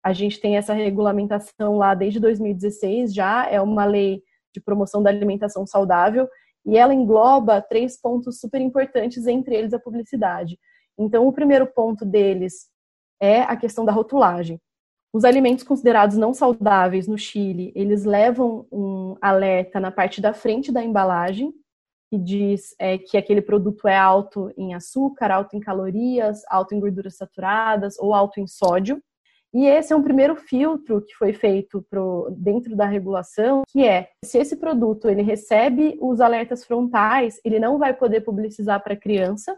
A gente tem essa regulamentação lá desde 2016 já, é uma lei de promoção da alimentação saudável e ela engloba três pontos super importantes, entre eles a publicidade. Então, o primeiro ponto deles é a questão da rotulagem. Os alimentos considerados não saudáveis no Chile, eles levam um alerta na parte da frente da embalagem, que diz é, que aquele produto é alto em açúcar, alto em calorias, alto em gorduras saturadas ou alto em sódio. E esse é um primeiro filtro que foi feito pro, dentro da regulação, que é se esse produto ele recebe os alertas frontais, ele não vai poder publicizar para criança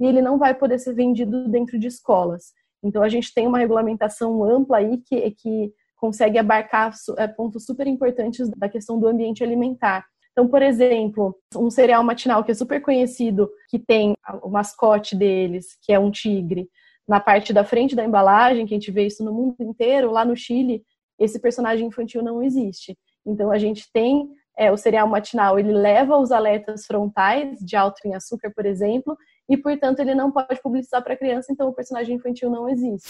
e ele não vai poder ser vendido dentro de escolas. Então a gente tem uma regulamentação ampla aí que, que consegue abarcar é, pontos super importantes da questão do ambiente alimentar. Então, por exemplo, um cereal matinal que é super conhecido, que tem o mascote deles, que é um tigre, na parte da frente da embalagem, que a gente vê isso no mundo inteiro, lá no Chile, esse personagem infantil não existe. Então, a gente tem é, o cereal matinal, ele leva os alertas frontais de alto em açúcar, por exemplo, e, portanto, ele não pode publicitar para criança, então o personagem infantil não existe.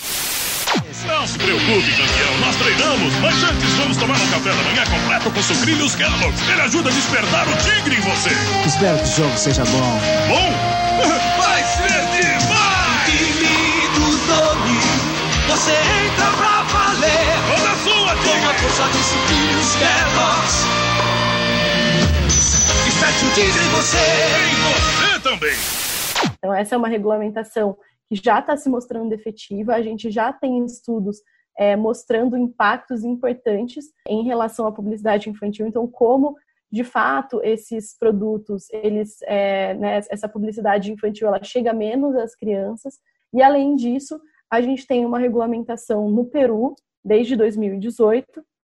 Não se preocupe, campeão. Nós treinamos, mas antes vamos tomar um café da manhã completo com sucrilhos Kellogg's. Ele ajuda a despertar o tigre em você. Espero que o jogo seja bom. Bom? <laughs> você entra pra valer. Toda sua, força. Desperte o tigre em você. Em você também. Então, essa é uma regulamentação que já está se mostrando efetiva, a gente já tem estudos é, mostrando impactos importantes em relação à publicidade infantil. Então, como de fato esses produtos, eles, é, né, essa publicidade infantil, ela chega menos às crianças. E além disso, a gente tem uma regulamentação no Peru desde 2018,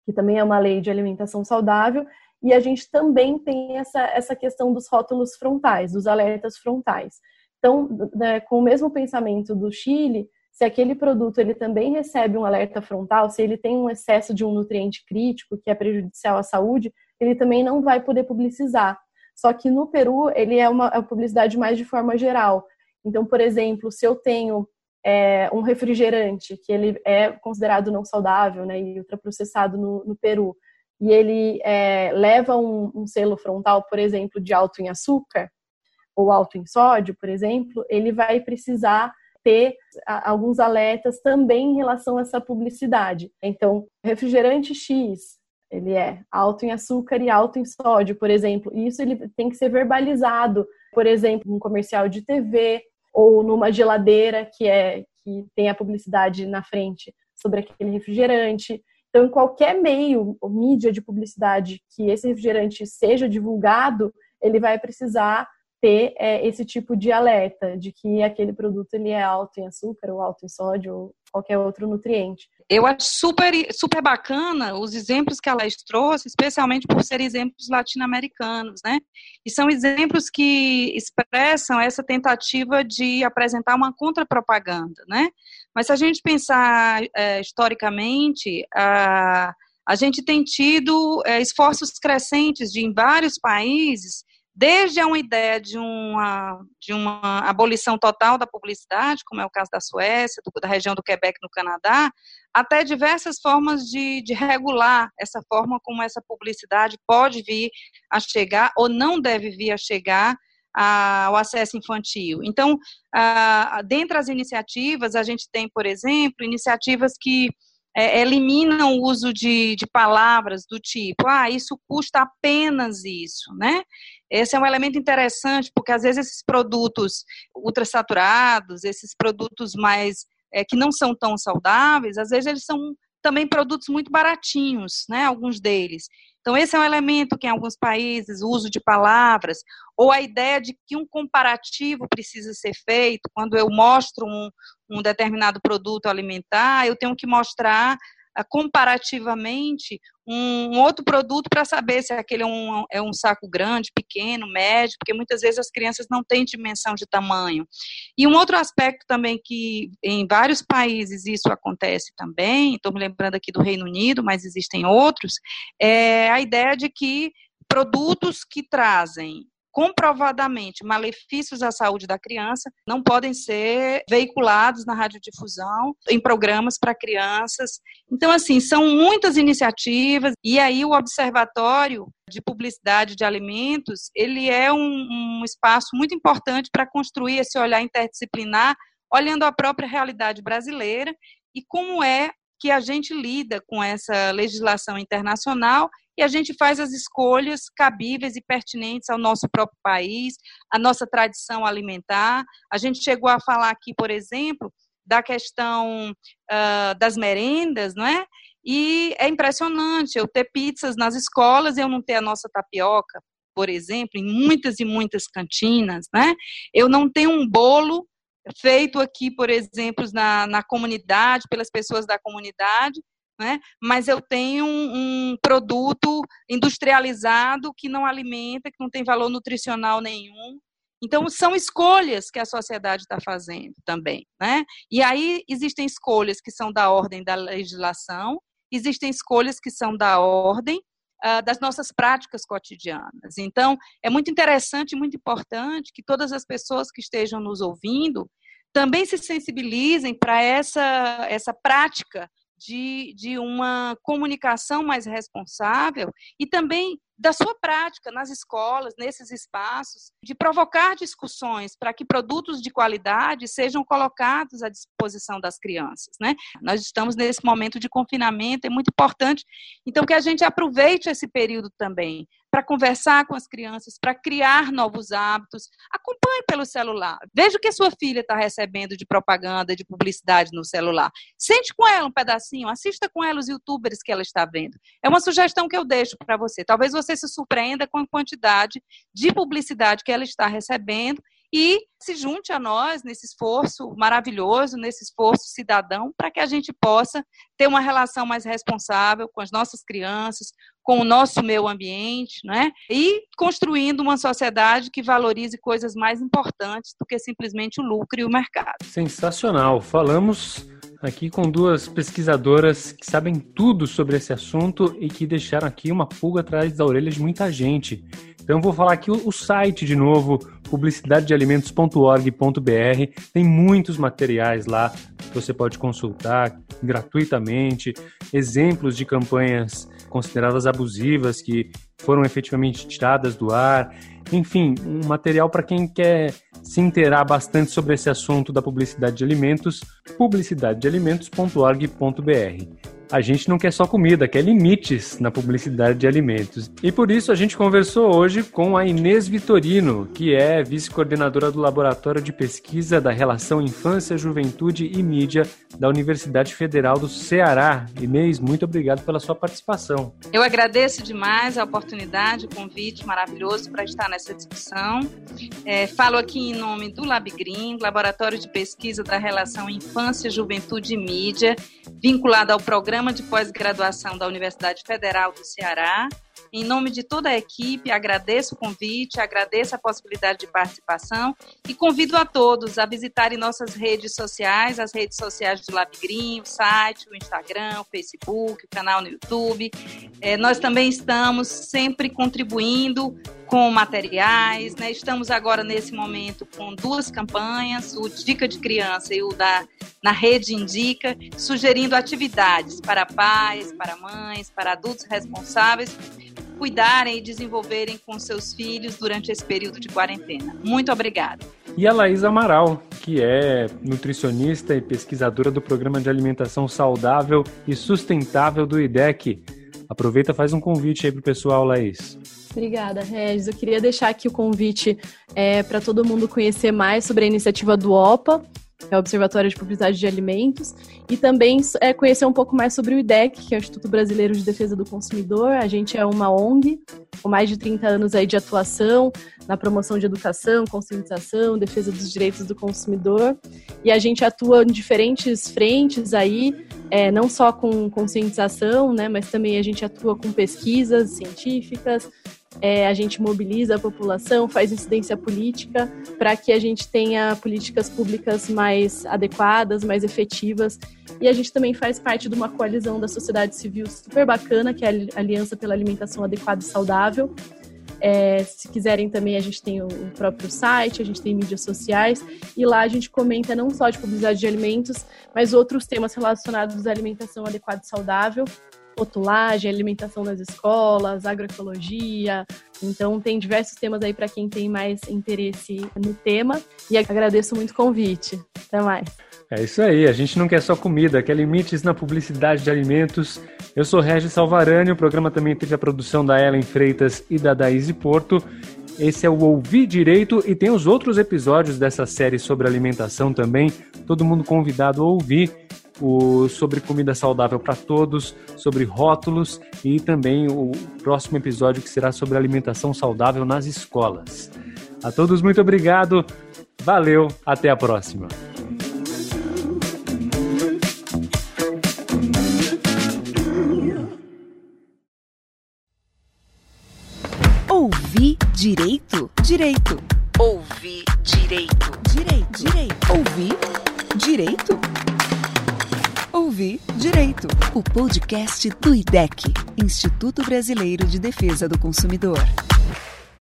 que também é uma lei de alimentação saudável, e a gente também tem essa, essa questão dos rótulos frontais, dos alertas frontais. Então, né, com o mesmo pensamento do Chile, se aquele produto ele também recebe um alerta frontal, se ele tem um excesso de um nutriente crítico que é prejudicial à saúde, ele também não vai poder publicizar. Só que no Peru ele é uma, é uma publicidade mais de forma geral. Então, por exemplo, se eu tenho é, um refrigerante que ele é considerado não saudável, né, e ultraprocessado no, no Peru, e ele é, leva um, um selo frontal, por exemplo, de alto em açúcar, ou alto em sódio, por exemplo, ele vai precisar ter alguns alertas também em relação a essa publicidade. Então, refrigerante X, ele é alto em açúcar e alto em sódio, por exemplo. E isso ele tem que ser verbalizado, por exemplo, num comercial de TV ou numa geladeira que é que tem a publicidade na frente sobre aquele refrigerante. Então, em qualquer meio ou mídia de publicidade que esse refrigerante seja divulgado, ele vai precisar ter é, esse tipo de alerta de que aquele produto ele é alto em açúcar ou alto em sódio ou qualquer outro nutriente. Eu acho super, super bacana os exemplos que a Laís trouxe, especialmente por serem exemplos latino-americanos, né? E são exemplos que expressam essa tentativa de apresentar uma contrapropaganda, né? Mas se a gente pensar é, historicamente, a, a gente tem tido é, esforços crescentes de, em vários países, desde uma ideia de uma, de uma abolição total da publicidade, como é o caso da Suécia, do, da região do Quebec no Canadá, até diversas formas de, de regular essa forma como essa publicidade pode vir a chegar ou não deve vir a chegar ao acesso infantil. Então, dentre as iniciativas, a gente tem, por exemplo, iniciativas que é, eliminam o uso de, de palavras do tipo, ah, isso custa apenas isso, né? Esse é um elemento interessante, porque às vezes esses produtos ultrasaturados, esses produtos mais é, que não são tão saudáveis, às vezes eles são também produtos muito baratinhos, né? Alguns deles. Então, esse é um elemento que em alguns países, o uso de palavras, ou a ideia de que um comparativo precisa ser feito, quando eu mostro um, um determinado produto alimentar, eu tenho que mostrar comparativamente um, outro produto para saber se aquele é um, é um saco grande, pequeno, médio, porque muitas vezes as crianças não têm dimensão de tamanho. E um outro aspecto também que em vários países isso acontece também, estou me lembrando aqui do Reino Unido, mas existem outros, é a ideia de que produtos que trazem comprovadamente malefícios à saúde da criança não podem ser veiculados na radiodifusão em programas para crianças. Então, assim, são muitas iniciativas e aí o observatório de publicidade de alimentos, ele é um, um espaço muito importante para construir esse olhar interdisciplinar, olhando a própria realidade brasileira e como é que a gente lida com essa legislação internacional e a gente faz as escolhas cabíveis e pertinentes ao nosso próprio país, à nossa tradição alimentar. A gente chegou a falar aqui, por exemplo, da questão uh, das merendas, não é? E é impressionante eu ter pizzas nas escolas e eu não ter a nossa tapioca, por exemplo, em muitas e muitas cantinas, né? Eu não tenho um bolo feito aqui, por exemplo, na, na comunidade, pelas pessoas da comunidade, né? mas eu tenho um, um, produto industrializado que não alimenta, que não tem valor nutricional nenhum. Então, são escolhas que a sociedade está fazendo também. Né? E aí existem escolhas que são da ordem da legislação, existem escolhas que são da ordem uh, das nossas práticas cotidianas. Então, é muito interessante muito importante que todas as pessoas que estejam nos ouvindo também se sensibilizem para essa, essa prática de, de uma comunicação mais responsável e também da sua prática nas escolas, nesses espaços, de provocar discussões para que produtos de qualidade sejam colocados à disposição das crianças. Né? Nós estamos nesse momento de confinamento, é muito importante, então, que a gente aproveite esse período também para conversar com as crianças, para criar novos hábitos. Acompanhe pelo celular. Veja o que a sua filha está recebendo de propaganda, de publicidade no celular. Sente com ela um pedacinho, assista com ela os youtubers que ela está vendo. É uma sugestão que eu deixo para você. Talvez você se surpreenda com a quantidade de publicidade que ela está recebendo e se junte a nós nesse esforço maravilhoso, nesse esforço cidadão, para que a gente possa ter uma relação mais responsável com as nossas crianças, com o nosso meio ambiente, né? E construindo uma sociedade que valorize coisas mais importantes do que simplesmente o lucro e o mercado. Sensacional. Falamos aqui com duas pesquisadoras que sabem tudo sobre esse assunto e que deixaram aqui uma pulga atrás da orelha de muita gente. Então vou falar aqui o, site de novo, publicidadedealimentos.org.br. Tem muitos materiais lá que você pode consultar gratuitamente, exemplos de campanhas consideradas abusivas que foram efetivamente tiradas do ar. Enfim, um material para quem quer se inteirar bastante sobre esse assunto da publicidade de alimentos, publicidadedealimentos.org.br a gente não quer só comida, quer limites na publicidade de alimentos. E por isso a gente conversou hoje com a Inês Vitorino, que é vice-coordenadora do Laboratório de Pesquisa da Relação Infância, Juventude e Mídia da Universidade Federal do Ceará. Inês, muito obrigado pela sua participação. Eu agradeço demais a oportunidade, o convite maravilhoso para estar nessa discussão. É, falo aqui em nome do LabGrim, Laboratório de Pesquisa da Relação Infância, Juventude e Mídia, vinculado ao programa programa de pós-graduação da Universidade Federal do Ceará. Em nome de toda a equipe, agradeço o convite, agradeço a possibilidade de participação e convido a todos a visitarem nossas redes sociais, as redes sociais do LabGrim, o site, o Instagram, o Facebook, o canal no YouTube. É, nós também estamos sempre contribuindo com materiais, né? Estamos agora nesse momento com duas campanhas, o Dica de Criança e o da na Rede Indica, sugerindo atividades para pais, para mães, para adultos responsáveis cuidarem e desenvolverem com seus filhos durante esse período de quarentena. Muito obrigada. E a Laís Amaral, que é nutricionista e pesquisadora do Programa de Alimentação Saudável e Sustentável do IDEC. Aproveita e faz um convite aí para o pessoal, Laís. Obrigada, Regis. Eu queria deixar aqui o convite é, para todo mundo conhecer mais sobre a iniciativa do OPA, é o Observatório de Publicidade de Alimentos, e também é, conhecer um pouco mais sobre o IDEC, que é o Instituto Brasileiro de Defesa do Consumidor. A gente é uma ONG com mais de 30 anos aí de atuação na promoção de educação, conscientização, defesa dos direitos do consumidor, e a gente atua em diferentes frentes aí, é, não só com conscientização, né, mas também a gente atua com pesquisas científicas, é, a gente mobiliza a população, faz incidência política para que a gente tenha políticas públicas mais adequadas, mais efetivas. E a gente também faz parte de uma coalizão da sociedade civil super bacana, que é a Aliança pela Alimentação Adequada e Saudável. É, se quiserem também, a gente tem o próprio site, a gente tem mídias sociais, e lá a gente comenta não só de publicidade de alimentos, mas outros temas relacionados à alimentação adequada e saudável rotulagem, alimentação nas escolas, agroecologia. Então tem diversos temas aí para quem tem mais interesse no tema. E agradeço muito o convite. Até mais. É isso aí, a gente não quer só comida, quer limites na publicidade de alimentos. Eu sou Regis Salvarani, o programa também teve a produção da Ellen Freitas e da Daíse Porto. Esse é o Ouvir Direito e tem os outros episódios dessa série sobre alimentação também. Todo mundo convidado a ouvir o, sobre comida saudável para todos, sobre rótulos e também o próximo episódio que será sobre alimentação saudável nas escolas. A todos, muito obrigado, valeu, até a próxima. Ouvir direito? Direito. Ouvir direito. Direito. Direito. Ouvir direito? Ouvir Direito, o podcast do IDEC, Instituto Brasileiro de Defesa do Consumidor.